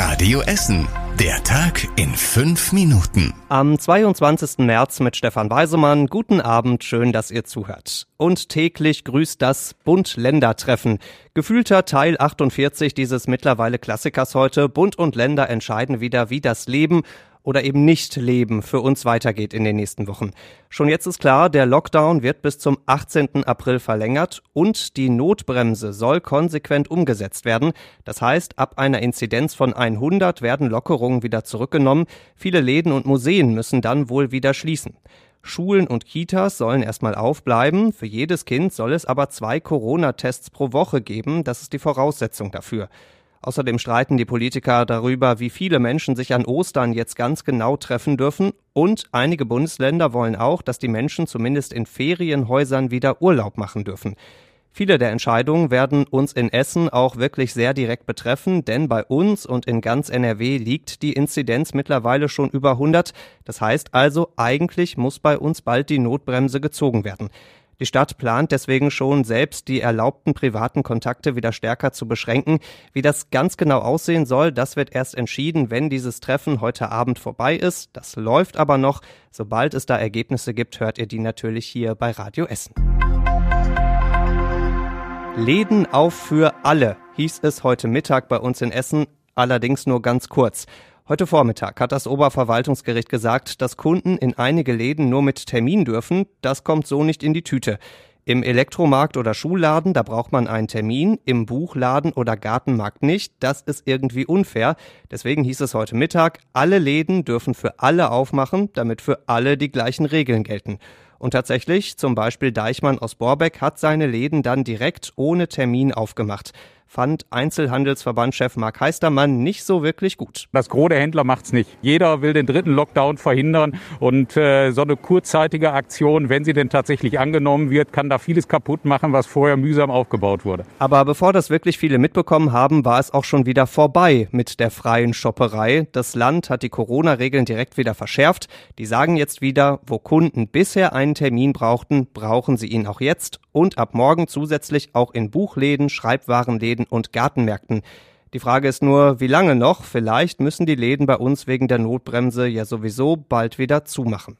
Radio Essen. Der Tag in fünf Minuten. Am 22. März mit Stefan Weisemann. Guten Abend, schön, dass ihr zuhört. Und täglich grüßt das Bund-Länder-Treffen. Gefühlter Teil 48 dieses mittlerweile Klassikers heute. Bund und Länder entscheiden wieder, wie das Leben oder eben nicht leben für uns weitergeht in den nächsten Wochen. Schon jetzt ist klar, der Lockdown wird bis zum 18. April verlängert und die Notbremse soll konsequent umgesetzt werden. Das heißt, ab einer Inzidenz von 100 werden Lockerungen wieder zurückgenommen. Viele Läden und Museen müssen dann wohl wieder schließen. Schulen und Kitas sollen erstmal aufbleiben. Für jedes Kind soll es aber zwei Corona-Tests pro Woche geben. Das ist die Voraussetzung dafür. Außerdem streiten die Politiker darüber, wie viele Menschen sich an Ostern jetzt ganz genau treffen dürfen. Und einige Bundesländer wollen auch, dass die Menschen zumindest in Ferienhäusern wieder Urlaub machen dürfen. Viele der Entscheidungen werden uns in Essen auch wirklich sehr direkt betreffen, denn bei uns und in ganz NRW liegt die Inzidenz mittlerweile schon über 100. Das heißt also, eigentlich muss bei uns bald die Notbremse gezogen werden. Die Stadt plant deswegen schon selbst die erlaubten privaten Kontakte wieder stärker zu beschränken. Wie das ganz genau aussehen soll, das wird erst entschieden, wenn dieses Treffen heute Abend vorbei ist. Das läuft aber noch. Sobald es da Ergebnisse gibt, hört ihr die natürlich hier bei Radio Essen. Läden auf für alle, hieß es heute Mittag bei uns in Essen, allerdings nur ganz kurz. Heute Vormittag hat das Oberverwaltungsgericht gesagt, dass Kunden in einige Läden nur mit Termin dürfen. Das kommt so nicht in die Tüte. Im Elektromarkt oder Schulladen, da braucht man einen Termin, im Buchladen oder Gartenmarkt nicht. Das ist irgendwie unfair. Deswegen hieß es heute Mittag, alle Läden dürfen für alle aufmachen, damit für alle die gleichen Regeln gelten. Und tatsächlich, zum Beispiel Deichmann aus Borbeck hat seine Läden dann direkt ohne Termin aufgemacht fand Einzelhandelsverbandchef Mark Heistermann nicht so wirklich gut. Das Gros der Händler macht's nicht. Jeder will den dritten Lockdown verhindern und äh, so eine kurzzeitige Aktion, wenn sie denn tatsächlich angenommen wird, kann da vieles kaputt machen, was vorher mühsam aufgebaut wurde. Aber bevor das wirklich viele mitbekommen haben, war es auch schon wieder vorbei mit der freien Shopperei. Das Land hat die Corona-Regeln direkt wieder verschärft. Die sagen jetzt wieder, wo Kunden bisher einen Termin brauchten, brauchen sie ihn auch jetzt und ab morgen zusätzlich auch in Buchläden, Schreibwarenläden Läden und Gartenmärkten. Die Frage ist nur, wie lange noch? Vielleicht müssen die Läden bei uns wegen der Notbremse ja sowieso bald wieder zumachen.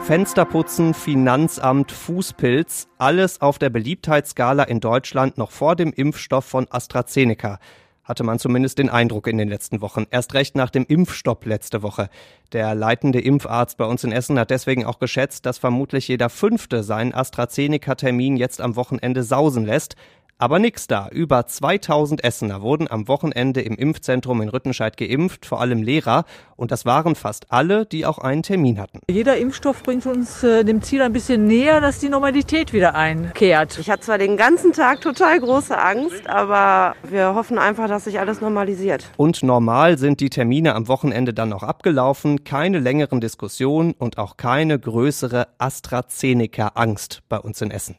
Fensterputzen, Finanzamt, Fußpilz, alles auf der Beliebtheitsskala in Deutschland noch vor dem Impfstoff von AstraZeneca hatte man zumindest den Eindruck in den letzten Wochen. Erst recht nach dem Impfstopp letzte Woche. Der leitende Impfarzt bei uns in Essen hat deswegen auch geschätzt, dass vermutlich jeder Fünfte seinen AstraZeneca-Termin jetzt am Wochenende sausen lässt. Aber nix da. Über 2000 Essener wurden am Wochenende im Impfzentrum in Rüttenscheid geimpft, vor allem Lehrer. Und das waren fast alle, die auch einen Termin hatten. Jeder Impfstoff bringt uns äh, dem Ziel ein bisschen näher, dass die Normalität wieder einkehrt. Ich hatte zwar den ganzen Tag total große Angst, aber wir hoffen einfach, dass sich alles normalisiert. Und normal sind die Termine am Wochenende dann auch abgelaufen. Keine längeren Diskussionen und auch keine größere AstraZeneca-Angst bei uns in Essen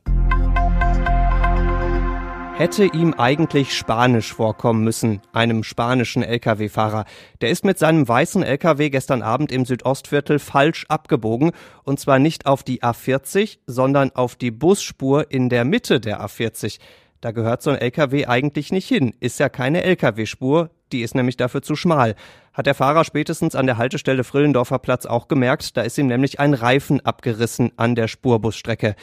hätte ihm eigentlich Spanisch vorkommen müssen, einem spanischen Lkw-Fahrer. Der ist mit seinem weißen Lkw gestern Abend im Südostviertel falsch abgebogen, und zwar nicht auf die A40, sondern auf die Busspur in der Mitte der A40. Da gehört so ein LKW eigentlich nicht hin, ist ja keine LKW-Spur, die ist nämlich dafür zu schmal. Hat der Fahrer spätestens an der Haltestelle Frillendorfer Platz auch gemerkt, da ist ihm nämlich ein Reifen abgerissen an der Spurbusstrecke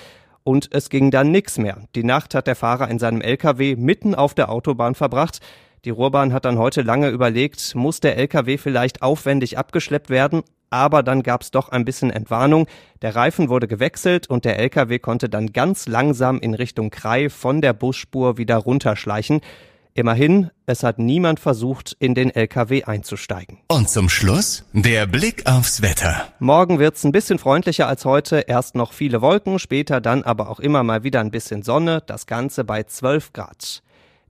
und es ging dann nix mehr. Die Nacht hat der Fahrer in seinem LKW mitten auf der Autobahn verbracht. Die Ruhrbahn hat dann heute lange überlegt, muss der LKW vielleicht aufwendig abgeschleppt werden, aber dann gab's doch ein bisschen Entwarnung. Der Reifen wurde gewechselt und der LKW konnte dann ganz langsam in Richtung Krei von der Busspur wieder runterschleichen. Immerhin, es hat niemand versucht, in den LKW einzusteigen. Und zum Schluss der Blick aufs Wetter. Morgen wird's ein bisschen freundlicher als heute. Erst noch viele Wolken, später dann aber auch immer mal wieder ein bisschen Sonne. Das Ganze bei 12 Grad.